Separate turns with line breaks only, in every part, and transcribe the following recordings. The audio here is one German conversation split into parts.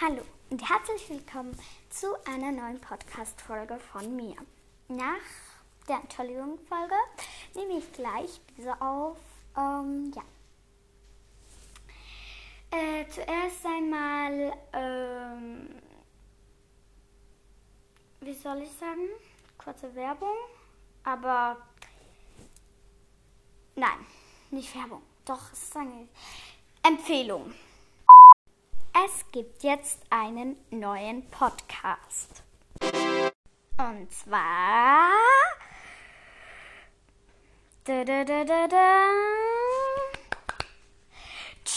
Hallo und herzlich willkommen zu einer neuen Podcast-Folge von mir. Nach der Entschuldigung-Folge nehme ich gleich diese auf. Ähm, ja. Äh, zuerst einmal, ähm, wie soll ich sagen? Kurze Werbung, aber nein, nicht Werbung, doch, es ist eine Empfehlung. Es gibt jetzt einen neuen Podcast. Und zwar.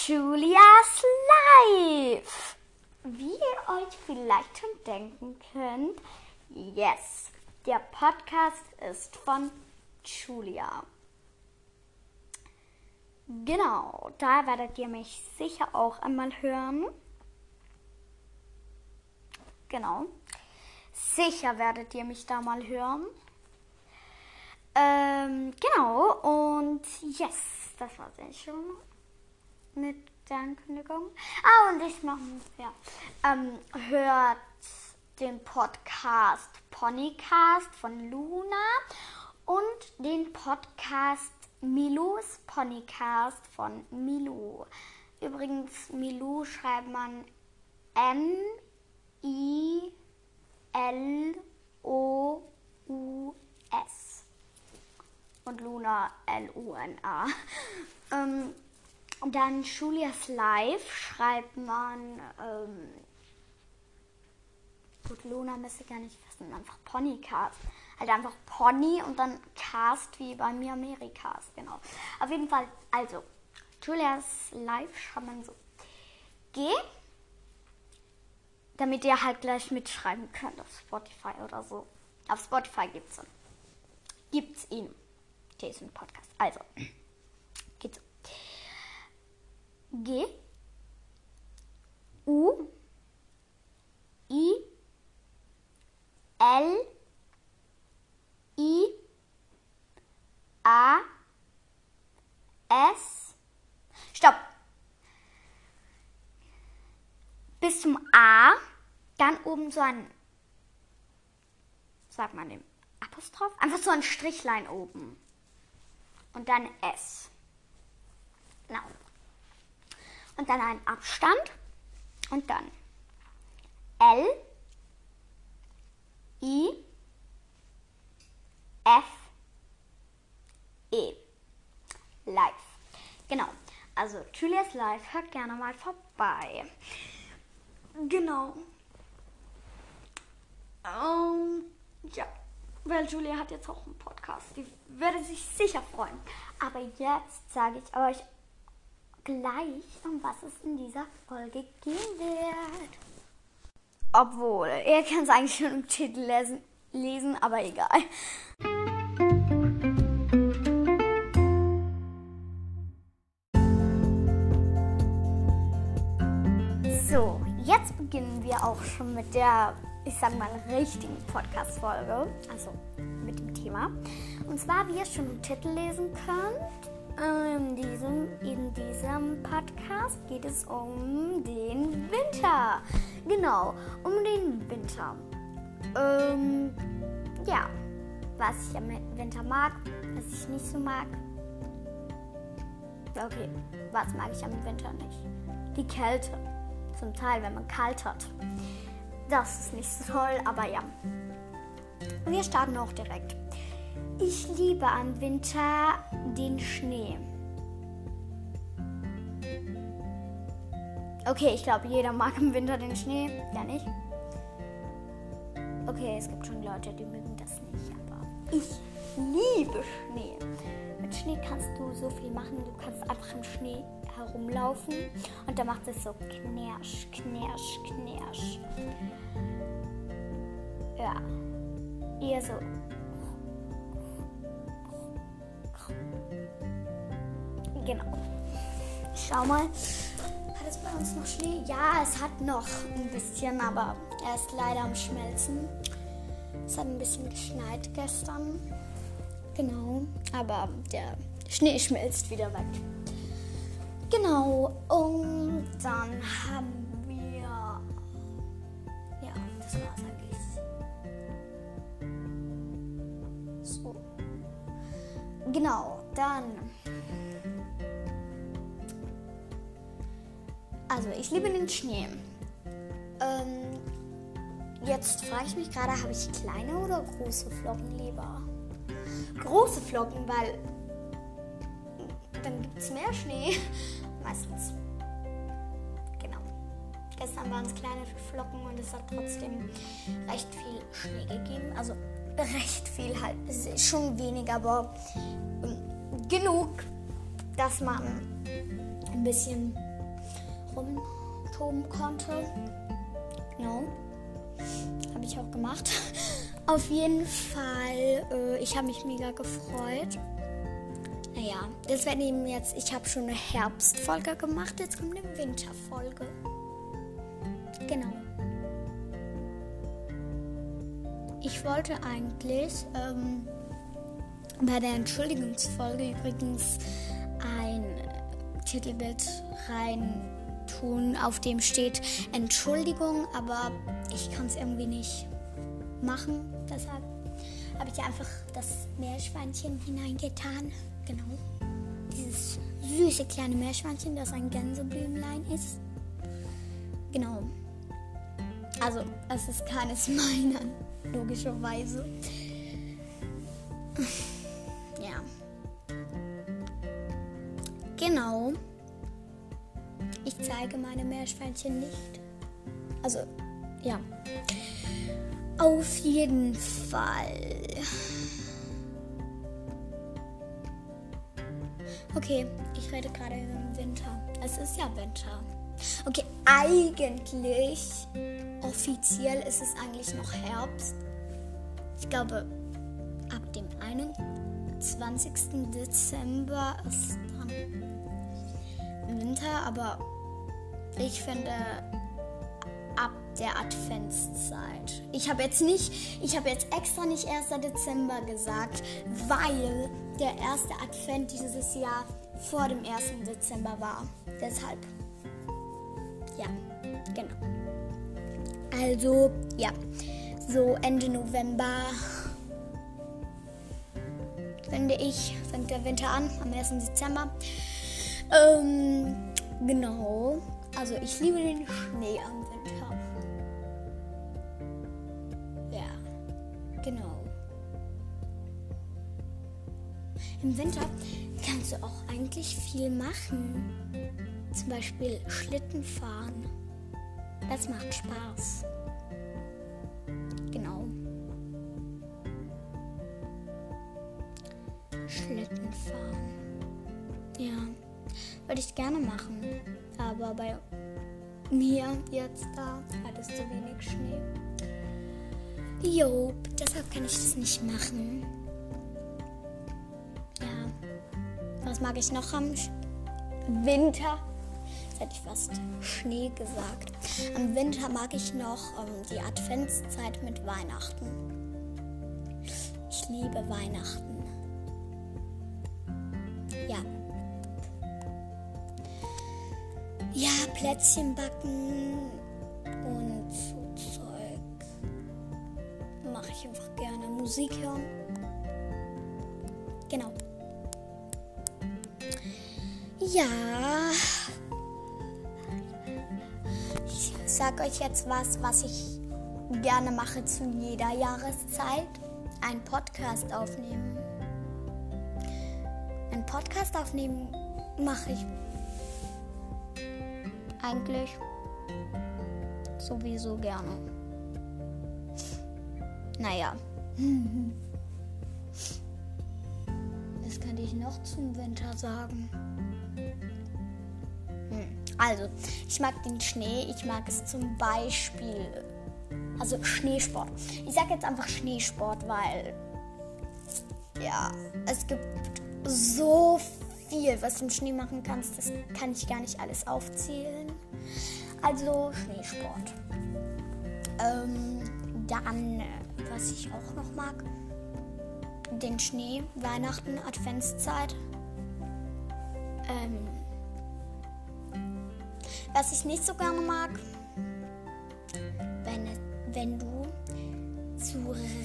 Julias Live. Wie ihr euch vielleicht schon denken könnt, yes, der Podcast ist von Julia. Genau, da werdet ihr mich sicher auch einmal hören. Genau. Sicher werdet ihr mich da mal hören. Ähm, genau, und yes, das war's eigentlich schon mit der Ankündigung. Ah, und ich noch, ja, ähm, hört den Podcast Ponycast von Luna und den Podcast Milus Ponycast von Milu. Übrigens, Milu schreibt man M I L O U S und Luna L U N A. Ähm, dann Julias Live schreibt man ähm, gut Luna müsste gar nicht wissen, einfach Ponycast. Halt einfach Pony und dann Cast wie bei mir Amerikas, genau. Auf jeden Fall, also Julias Live schreibt man so. G damit ihr halt gleich mitschreiben könnt auf Spotify oder so. Auf Spotify gibt's ihn. Gibt's ihn. Diesen Podcast. Also, geht so. G U I L I A S Zum A dann oben so ein, sagt man dem Apostroph? Einfach so ein Strichlein oben. Und dann S. Genau. Und dann ein Abstand. Und dann L, I, F, E. Live. Genau. Also Julias Live, hört gerne mal vorbei. Genau. Ähm, ja, weil Julia hat jetzt auch einen Podcast. Die würde sich sicher freuen. Aber jetzt sage ich euch gleich, um was es in dieser Folge gehen wird. Obwohl, ihr könnt es eigentlich schon im Titel lesen, lesen aber egal. Auch schon mit der ich sag mal, richtigen Podcast-Folge, also mit dem Thema. Und zwar, wie ihr schon im Titel lesen könnt, in diesem, in diesem Podcast geht es um den Winter. Genau, um den Winter. Ähm, ja, was ich am Winter mag, was ich nicht so mag. Okay, was mag ich am Winter nicht? Die Kälte. Zum Teil, wenn man kalt hat. Das ist nicht so toll, aber ja. Wir starten auch direkt. Ich liebe am Winter den Schnee. Okay, ich glaube, jeder mag im Winter den Schnee. Ja, nicht? Okay, es gibt schon Leute, die mögen das nicht, aber ich liebe Schnee. Mit Schnee kannst du so viel machen. Du kannst einfach im Schnee herumlaufen und da macht es so knirsch, knirsch, knirsch. Ja, eher so. Genau. Schau mal. Hat es bei uns noch Schnee? Ja, es hat noch ein bisschen, aber er ist leider am Schmelzen. Es hat ein bisschen geschneit gestern. Genau, aber der Schnee schmilzt wieder weg. Genau, und dann haben wir das war's eigentlich. So. Genau, dann. Also, ich liebe den Schnee. Ähm, jetzt frage ich mich gerade, habe ich kleine oder große Flocken lieber? Große Flocken, weil dann gibt es mehr Schnee. Meistens. Genau. Gestern waren es kleine Flocken und es hat trotzdem recht viel Schnee gegeben. Also recht viel halt. Es ist schon wenig, aber ähm, genug, dass man ein bisschen rumtoben konnte. Genau. Habe ich auch gemacht. Auf jeden Fall, äh, ich habe mich mega gefreut. Naja, das werden eben jetzt, ich habe schon eine Herbstfolge gemacht, jetzt kommt eine Winterfolge. Genau. Ich wollte eigentlich ähm, bei der Entschuldigungsfolge übrigens ein Titelbild rein tun, auf dem steht Entschuldigung, aber ich kann es irgendwie nicht machen. Deshalb habe ich einfach das Meerschweinchen hineingetan. Genau. Dieses süße kleine Meerschweinchen, das ein Gänseblümlein ist. Genau. Also, es ist keines meiner, logischerweise. Ja. Genau. Ich zeige meine Meerschweinchen nicht. Also, ja. Auf jeden Fall. Okay, ich rede gerade den Winter. Es ist ja Winter. Okay, eigentlich, offiziell ist es eigentlich noch Herbst. Ich glaube, ab dem 21. Dezember ist dann Winter, aber ich finde der Adventszeit. Ich habe jetzt nicht, ich habe jetzt extra nicht 1. Dezember gesagt, weil der erste Advent dieses Jahr vor dem 1. Dezember war. Deshalb. Ja, genau. Also, ja. So Ende November finde ich, fängt der Winter an, am 1. Dezember. Ähm, genau. Also ich liebe den Schnee am Winter. Genau. Im Winter kannst du auch eigentlich viel machen. Zum Beispiel Schlitten fahren. Das macht Spaß. Genau. Schlitten fahren. Ja, würde ich gerne machen. Aber bei mir jetzt da hat es zu wenig Schnee. Jo, deshalb kann ich das nicht machen. Ja. Was mag ich noch am Winter? Jetzt hätte ich fast Schnee gesagt. Am Winter mag ich noch ähm, die Adventszeit mit Weihnachten. Ich liebe Weihnachten. Ja. Ja, Plätzchen backen Musik hören. Genau. Ja. Ich sag euch jetzt was, was ich gerne mache zu jeder Jahreszeit. Ein Podcast aufnehmen. Ein Podcast aufnehmen mache ich eigentlich sowieso gerne. Naja. Was kann ich noch zum Winter sagen? Hm. Also, ich mag den Schnee. Ich mag es zum Beispiel. Also Schneesport. Ich sag jetzt einfach Schneesport, weil. Ja, es gibt so viel, was du im Schnee machen kannst. Das kann ich gar nicht alles aufzählen. Also Schneesport. Ähm, dann, was ich auch noch mag, den Schnee, Weihnachten, Adventszeit. Ähm, was ich nicht so gerne mag, wenn wenn du so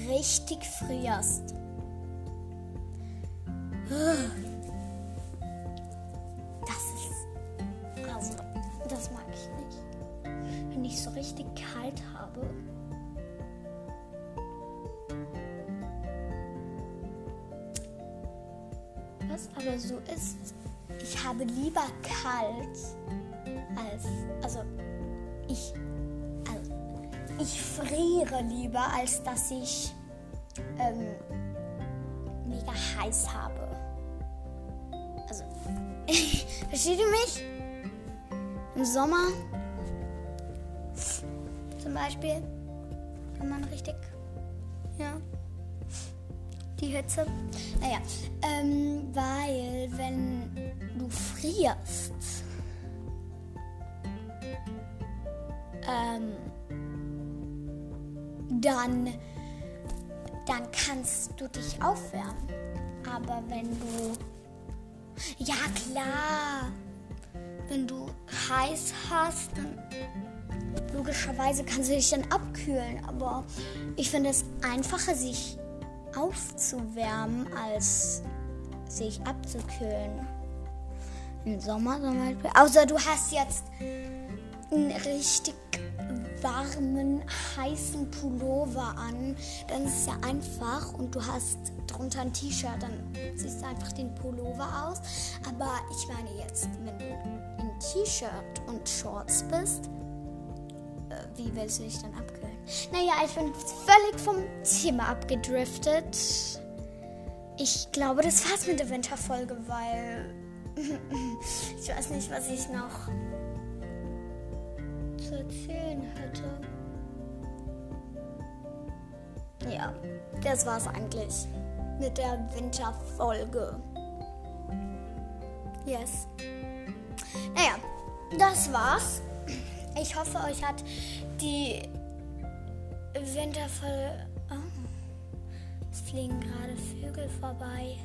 richtig frierst. Das ist. Also, das mag ich nicht. Wenn ich so richtig kalt habe. Aber so ist, ich habe lieber kalt als. Also, ich. Also, ich friere lieber, als dass ich ähm, mega heiß habe. Also, versteht ihr mich? Im Sommer zum Beispiel, wenn man richtig, ja, die Hitze. Naja, ähm, weil wenn du frierst, ähm, dann, dann kannst du dich aufwärmen. Aber wenn du, ja klar, wenn du heiß hast, dann logischerweise kannst du dich dann abkühlen. Aber ich finde es einfacher, sich aufzuwärmen, als sich abzukühlen. Im Sommer zum Beispiel. Außer du hast jetzt einen richtig warmen, heißen Pullover an, dann ist es ja einfach und du hast drunter ein T-Shirt, dann ziehst du einfach den Pullover aus. Aber ich meine jetzt, wenn du in T-Shirt und Shorts bist, äh, wie willst du dich dann abkühlen? Naja, ich bin völlig vom Thema abgedriftet. Ich glaube, das war's mit der Winterfolge, weil ich weiß nicht, was ich noch zu erzählen hätte. Ja, das war's eigentlich mit der Winterfolge. Yes. Naja, das war's. Ich hoffe, euch hat die Winterfolge. Oh, es fliegen gerade Vögel vorbei.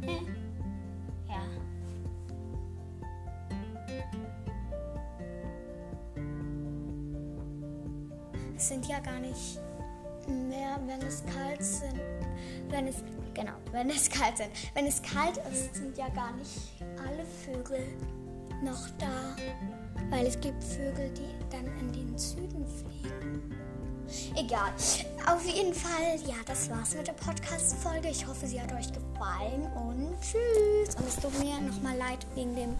Hm. Ja. Es sind ja gar nicht mehr, wenn es kalt sind. Wenn es genau, wenn es kalt sind. Wenn es kalt ist, sind ja gar nicht alle Vögel noch da, weil es gibt Vögel, die dann in den Süden fliegen. Egal. Auf jeden Fall, ja, das war's mit der Podcast-Folge. Ich hoffe, sie hat euch gefallen und tschüss. Und es tut mir nochmal leid wegen dem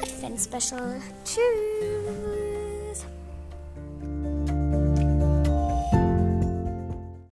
Advent-Special. Tschüss.